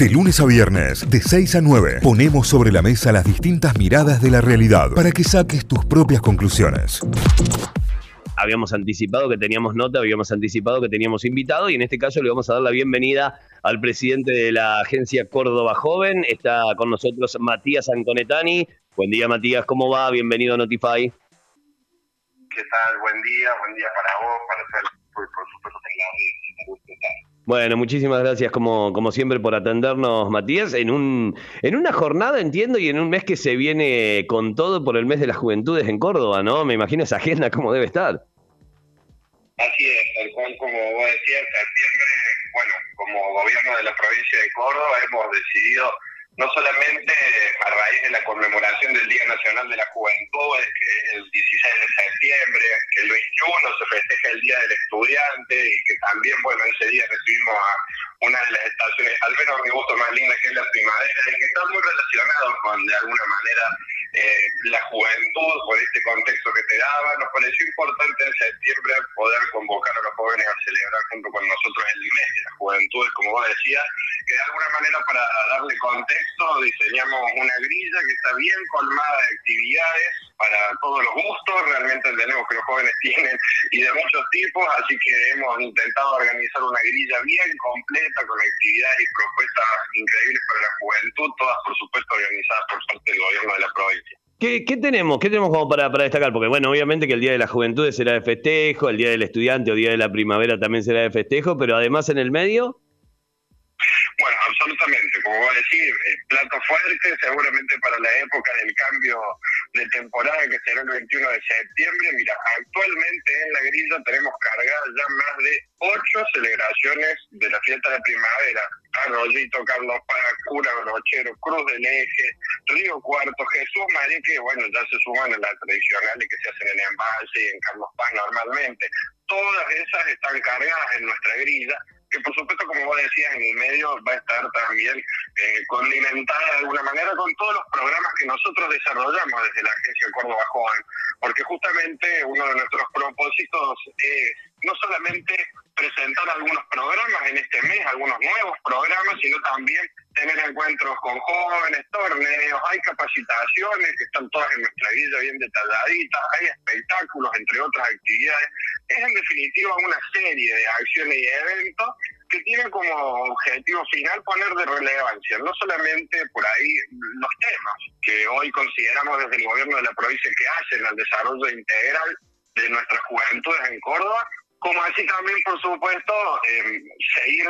De lunes a viernes, de 6 a 9, ponemos sobre la mesa las distintas miradas de la realidad para que saques tus propias conclusiones habíamos anticipado que teníamos nota, habíamos anticipado que teníamos invitado y en este caso le vamos a dar la bienvenida al presidente de la agencia Córdoba Joven. Está con nosotros Matías Antonetani. Buen día Matías, ¿cómo va? Bienvenido a Notify. ¿Qué tal? Buen día, buen día para vos, para ser, por, supuesto, bueno, muchísimas gracias como, como siempre por atendernos, Matías, en, un, en una jornada, entiendo, y en un mes que se viene con todo por el mes de las juventudes en Córdoba, ¿no? Me imagino esa agenda cómo debe estar. Así es, tal cual como vos decías, septiembre, bueno, como gobierno de la provincia de Córdoba hemos decidido no solamente raíz de la conmemoración del Día Nacional de la Juventud, que es el 16 de septiembre, que el 21 se festeja el Día del Estudiante y que también, bueno, ese día recibimos a una de las estaciones, al menos a mi gusto más linda, que es la primavera, y que está muy relacionado con, de alguna manera, eh, la juventud, por este contexto que te daba. Nos pareció importante en septiembre poder convocar a los jóvenes a celebrar junto con nosotros el mes de la juventud, como vos decías, que de alguna manera para darle contexto diseñamos una grilla que está bien colmada de actividades para todos los gustos, realmente entendemos que los jóvenes tienen y de muchos tipos, así que hemos intentado organizar una grilla bien completa con actividades y propuestas increíbles para la juventud, todas por supuesto organizadas por parte del gobierno de la provincia. ¿Qué, ¿Qué, tenemos? ¿Qué tenemos como para, para destacar? Porque bueno, obviamente que el Día de la Juventud será de festejo, el Día del Estudiante o Día de la Primavera también será de festejo, pero además en el medio... Bueno, absolutamente, como voy a decir, eh, plato fuerte, seguramente para la época del cambio de temporada que será el 21 de septiembre. Mira, actualmente en la grilla tenemos cargadas ya más de ocho celebraciones de la fiesta de primavera. Arroyito, Carlos Paz, Cura Brochero, Cruz del Eje, Río Cuarto, Jesús María, que bueno, ya se suman a las tradicionales que se hacen en Embalse y en Carlos Paz normalmente. Todas esas están cargadas en nuestra grilla que por supuesto, como vos decías, en el medio va a estar también eh, condimentada de alguna manera con todos los programas que nosotros desarrollamos desde la Agencia Córdoba Joven, porque justamente uno de nuestros propósitos es no solamente presentar algunos programas en este mes, algunos nuevos programas, sino también tener encuentros con jóvenes, torneos, hay capacitaciones que están todas en nuestra vida bien detalladitas, hay espectáculos, entre otras actividades. Es en definitiva una serie de acciones y eventos que tienen como objetivo final poner de relevancia, no solamente por ahí los temas que hoy consideramos desde el gobierno de la provincia que hacen al desarrollo integral de nuestras juventudes en Córdoba, como así también, por supuesto, eh, seguir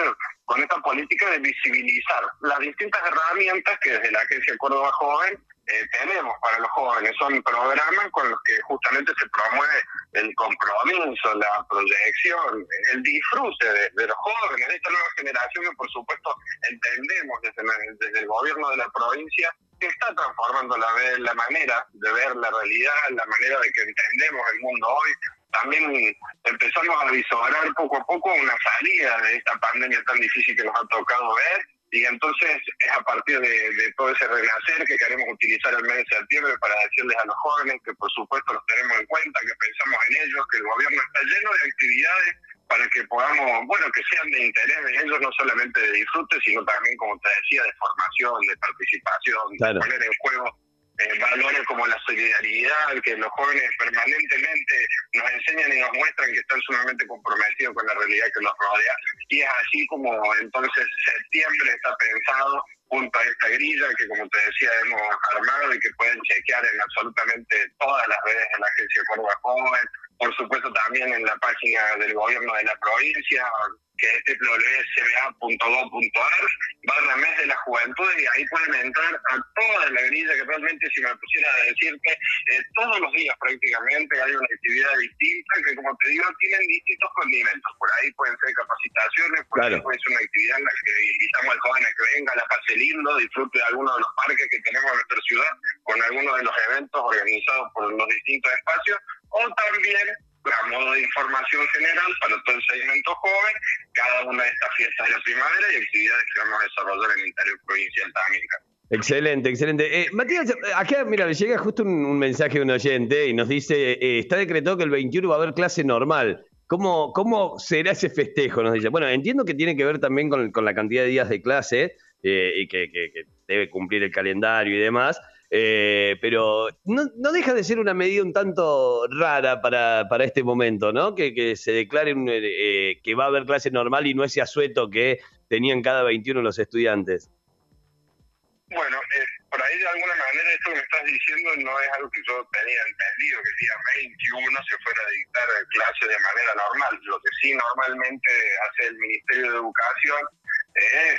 con esta política de visibilizar las distintas herramientas que desde la Agencia Córdoba Joven eh, tenemos para los jóvenes. Son programas con los que justamente se promueve el compromiso, la proyección, el disfrute de, los jóvenes, de esta nueva generación que por supuesto entendemos desde, el gobierno de la provincia que está transformando la, la manera de ver la realidad, la manera de que entendemos el mundo hoy, también empezamos a visorar poco a poco una salida de esta pandemia tan difícil que nos ha tocado ver y entonces es a partir de, todo ese renacer que queremos utilizar el mes de septiembre para decirles a los jóvenes que por supuesto los tenemos en cuenta, que pensamos en ellos, que el gobierno está lleno de actividades para que podamos, bueno, que sean de interés de ellos, no solamente de disfrute, sino también, como te decía, de formación, de participación, de poner en juego eh, valores como la solidaridad, que los jóvenes permanentemente nos enseñan y nos muestran que están sumamente comprometidos con la realidad que los rodea. Y es así como entonces septiembre está pensado junto a esta grilla que como te decía hemos armado y que pueden chequear en absolutamente todas las redes de la Agencia Córdoba Joven, por supuesto también en la página del gobierno de la provincia, que es www.cba.gov.ar, barra mes de la juventud, y ahí pueden entrar a toda la grilla que realmente, si me pusiera a decirte, eh, todos los días prácticamente hay una actividad distinta que, como te digo, tienen distintos condimentos. Por ahí pueden ser capacitaciones, por ahí puede ser una actividad en la que invitamos al joven a que venga, la pase lindo, disfrute de alguno de los parques que tenemos en nuestra ciudad, con algunos de los eventos organizados por los distintos espacios, o también a modo de información general para todo el segmento joven, cada una de estas fiestas de la primavera y actividades que vamos a desarrollar en el interior provincial también. Excelente, excelente. Eh, Matías, acá, mira, le llega justo un, mensaje de un oyente y nos dice, eh, está decretado que el 21 va a haber clase normal. ¿Cómo, ¿Cómo será ese festejo? Nos dice. Bueno, entiendo que tiene que ver también con, con la cantidad de días de clase, eh, y que, debe cumplir el calendario y demás. Eh, pero no, deja de ser una medida un tanto rara para, para este momento, ¿no? Que, se declare eh, que va a haber clase normal y no ese asueto que tenían cada 21 los estudiantes. Bueno, por ahí de alguna manera esto que me estás diciendo no es algo que yo tenía entendido, que el día 21 se fuera a dictar clase de manera normal. Lo que sí normalmente hace el Ministerio de Educación es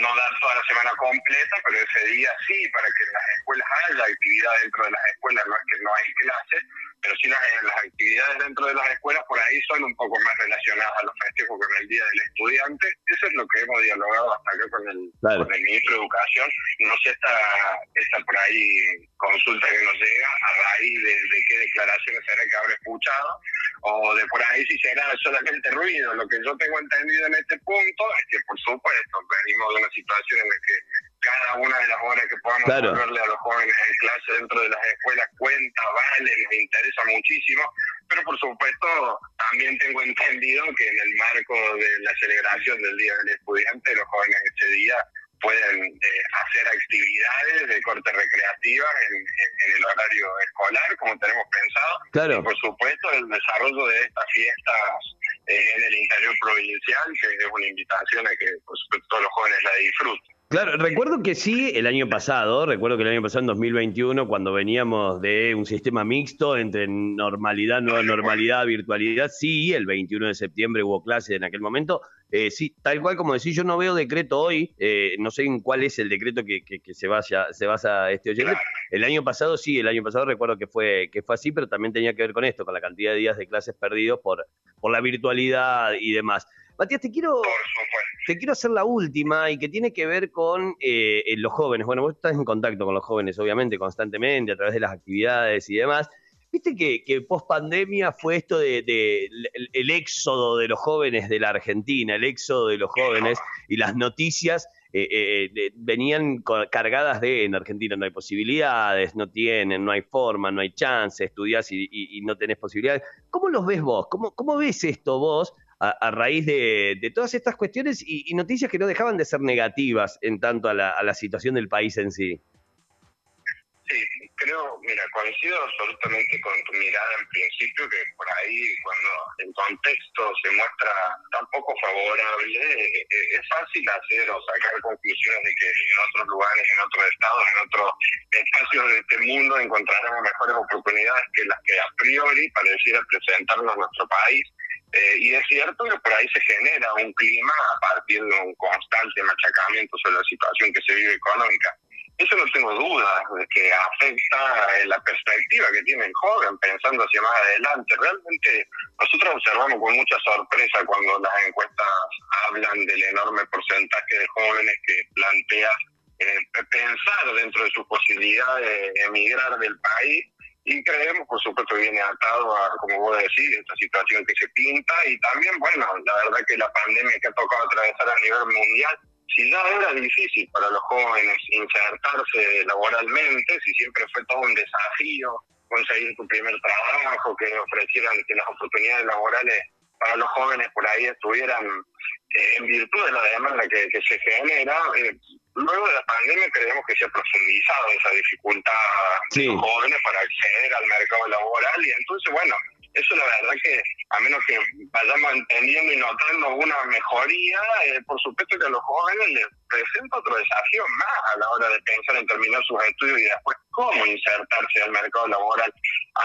no dar toda la semana completa, pero ese día sí, para que en las escuelas haya actividad dentro de las escuelas, no es que no hay clases, pero sí las, las actividades dentro de las escuelas por ahí son un poco más relacionadas a los festejos con el Día del Estudiante. Eso es lo que hemos dialogado hasta acá con el, con el ministro de Educación. No sé esta, esta por ahí consulta que nos llega a raíz de, de qué declaraciones será que habrá escuchado, o de por ahí si será solamente ruido. Lo que yo tengo entendido en este punto es que, por supuesto, venimos de una situación en la que cada una de las horas que podamos claro. a los jóvenes en clase dentro de las escuelas cuenta, vale, nos interesa muchísimo, pero por supuesto también tengo entendido que en el marco de la celebración del Día del Estudiante, los jóvenes ese día pueden eh, hacer actividades de corte recreativa en, el horario escolar, como tenemos pensado. Claro. Y por supuesto, el desarrollo de estas fiestas eh, en el interior provincial, que es una invitación a que todos los jóvenes la disfruten. Claro, recuerdo que sí, el año pasado, recuerdo que el año pasado, en 2021, cuando veníamos de un sistema mixto entre normalidad, nueva normalidad, virtualidad, sí, el 21 de septiembre hubo clase en aquel momento. Eh, sí, tal cual como decís, yo no veo decreto hoy, eh, no sé en cuál es el decreto que, se, vaya, se basa este oyente. El año pasado sí, el año pasado recuerdo que fue, que fue así, pero también tenía que ver con esto, con la cantidad de días de clases perdidos por, por la virtualidad y demás. Matías, te quiero, te quiero hacer la última y que tiene que ver con eh, los jóvenes. Bueno, vos estás en contacto con los jóvenes, obviamente, constantemente, a través de las actividades y demás. Viste que, que post pandemia fue esto de, el, éxodo de los jóvenes de la Argentina, el éxodo de los jóvenes y las noticias eh, eh, venían cargadas de en Argentina no hay posibilidades, no tienen, no hay forma, no hay chance, estudiás y, no tenés posibilidades. ¿Cómo los ves vos? ¿Cómo, cómo ves esto vos a, raíz de, todas estas cuestiones y, noticias que no dejaban de ser negativas en tanto a la, situación del país en sí. Sí, creo, mira, coincido absolutamente con tu mirada en principio, que por ahí cuando el contexto se muestra tan poco favorable, eh, eh, es fácil hacer o sacar conclusiones de que en otros lugares, en otros estados, en otros espacios de este mundo encontraremos mejores oportunidades que las que a priori pareciera presentarnos a nuestro país. Eh, y es cierto que por ahí se genera un clima a partir de un constante machacamiento sobre la situación que se vive económica. Eso no tengo dudas que afecta la perspectiva que tiene el joven pensando hacia más adelante. Realmente nosotros observamos con mucha sorpresa cuando las encuestas hablan del enorme porcentaje de jóvenes que plantea eh, pensar dentro de su posibilidad de emigrar del país y creemos, por supuesto, que viene atado a, como vos decís, esta situación que se pinta y también, bueno, la verdad que la pandemia que ha tocado atravesar a nivel mundial, si ya era difícil para los jóvenes insertarse laboralmente, si siempre fue todo un desafío conseguir tu primer trabajo, que ofrecieran que las oportunidades laborales para los jóvenes por ahí estuvieran eh, en virtud de la demanda que, se genera, eh, Luego de la pandemia creemos que se ha profundizado esa dificultad de los jóvenes para acceder al mercado laboral y entonces, bueno, eso la verdad que a menos que vayamos entendiendo y notando una mejoría, eh, por supuesto que a los jóvenes les presenta otro desafío más a la hora de pensar en terminar sus estudios y después cómo insertarse al mercado laboral.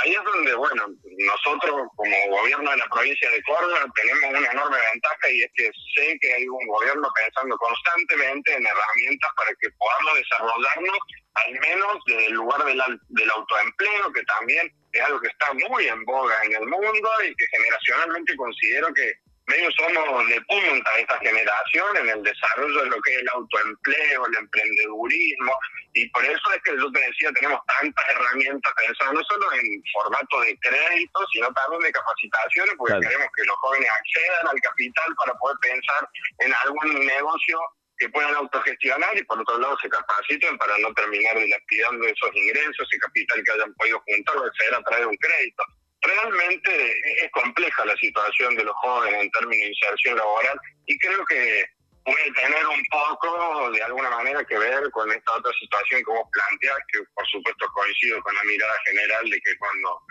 Ahí es donde, bueno, nosotros como gobierno de la provincia de Córdoba tenemos una enorme ventaja y es que sé que hay un gobierno pensando constantemente en herramientas para que podamos desarrollarnos al menos desde el lugar del, del autoempleo, que también es algo que está muy en boga en el mundo y que generacionalmente considero que medio somos de punta de esta generación en el desarrollo de lo que es el autoempleo, el emprendedurismo, y por eso es que yo te decía, tenemos tantas herramientas pensadas no solo en formato de crédito, sino también de capacitaciones, porque queremos que los jóvenes accedan al capital para poder pensar en algún negocio que puedan autogestionar y por otro lado se capaciten para no terminar dilapidando esos ingresos, ese capital que hayan podido juntar o acceder a través de un crédito. Realmente es compleja la situación de los jóvenes en términos de inserción laboral y creo que puede tener un poco, de alguna manera, que ver con esta otra situación que vos planteás, que por supuesto coincido con la mirada general de que cuando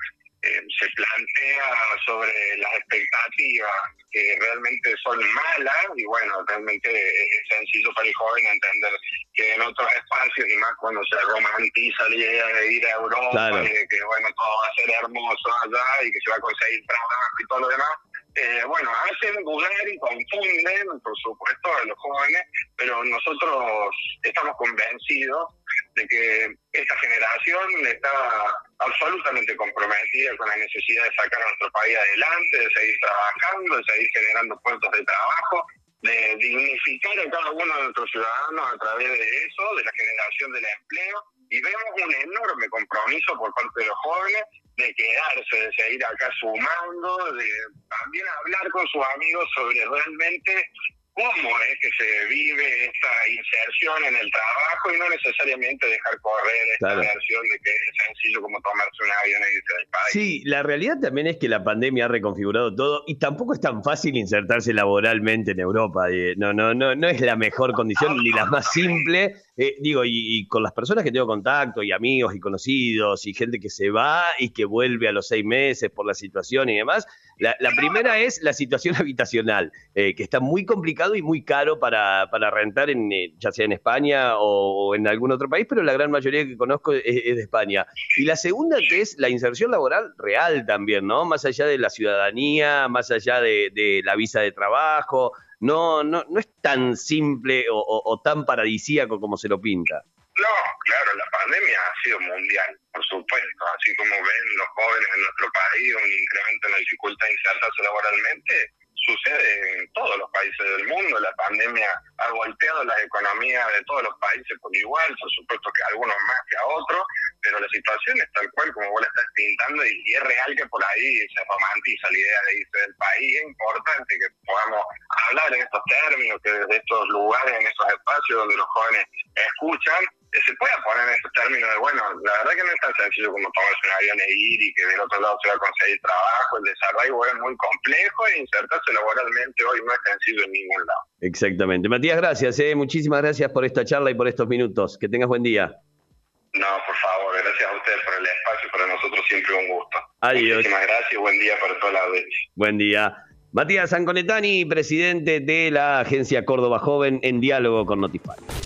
eh, se plantea sobre las expectativas que realmente son malas y bueno, realmente es sencillo para el joven entender que en otros espacios y más cuando se romantiza la idea de ir a Europa y de que bueno, todo va a ser hermoso allá y que se va a conseguir trabajo y todo lo demás, eh, bueno, hacen dudar y confunden, por supuesto, a los jóvenes, pero nosotros estamos convencidos de que esta generación está absolutamente comprometida con la necesidad de sacar a nuestro país adelante, de seguir trabajando, de seguir generando puestos de trabajo, de dignificar a cada uno de nuestros ciudadanos a través de eso, de la generación del empleo, y vemos un enorme compromiso por parte de los jóvenes de quedarse, de seguir acá sumando, de también hablar con sus amigos sobre realmente cómo es que se vive esta inserción en el trabajo y no necesariamente dejar correr esta versión de que es sencillo como tomarse un avión e irse del país. Sí, la realidad también es que la pandemia ha reconfigurado todo y tampoco es tan fácil insertarse laboralmente en Europa. No, no, no, no es la mejor condición ni la más simple. Eh, digo, y, con las personas que tengo contacto, y amigos y conocidos, y gente que se va y que vuelve a los seis meses por la situación y demás, la, primera es la situación habitacional, eh, que está muy y muy caro para, para rentar, en, eh, ya sea en España o, en algún otro país, pero la gran mayoría que conozco es, de España. Y la segunda, que es la inserción laboral real también, ¿no? Más allá de la ciudadanía, más allá de, la visa de trabajo, no, no, no es tan simple o, tan paradisíaco como se lo pinta. No, claro, la pandemia ha sido mundial, por supuesto. Así como ven los jóvenes en nuestro país un incremento en la dificultad de insertarse laboralmente, sucede en todos los países del mundo. La pandemia ha golpeado las economías de todos los países por igual, por supuesto que algunos más que a otros, pero la situación es tal cual como vos la estás pintando y, es real que por ahí se romantiza la idea de irse del país. Es importante que podamos hablar en estos términos, que desde estos lugares, en estos espacios donde los jóvenes escuchan, se pueda poner en esos términos de, bueno, la verdad que no es tan sencillo como tomarse un avión e ir y que del otro lado se va a conseguir trabajo, el desarrollo es muy complejo e insertarse laboralmente hoy no es sencillo en ningún lado. Exactamente. Matías, gracias, eh. muchísimas gracias por esta charla y por estos minutos. Que tengas buen día. No, por favor, gracias a ustedes por el espacio, para nosotros siempre un gusto. Adiós. Muchísimas gracias, buen día para toda la audiencia. Buen día. Matías Sanconetani, presidente de la agencia Córdoba Joven, en diálogo con Notify.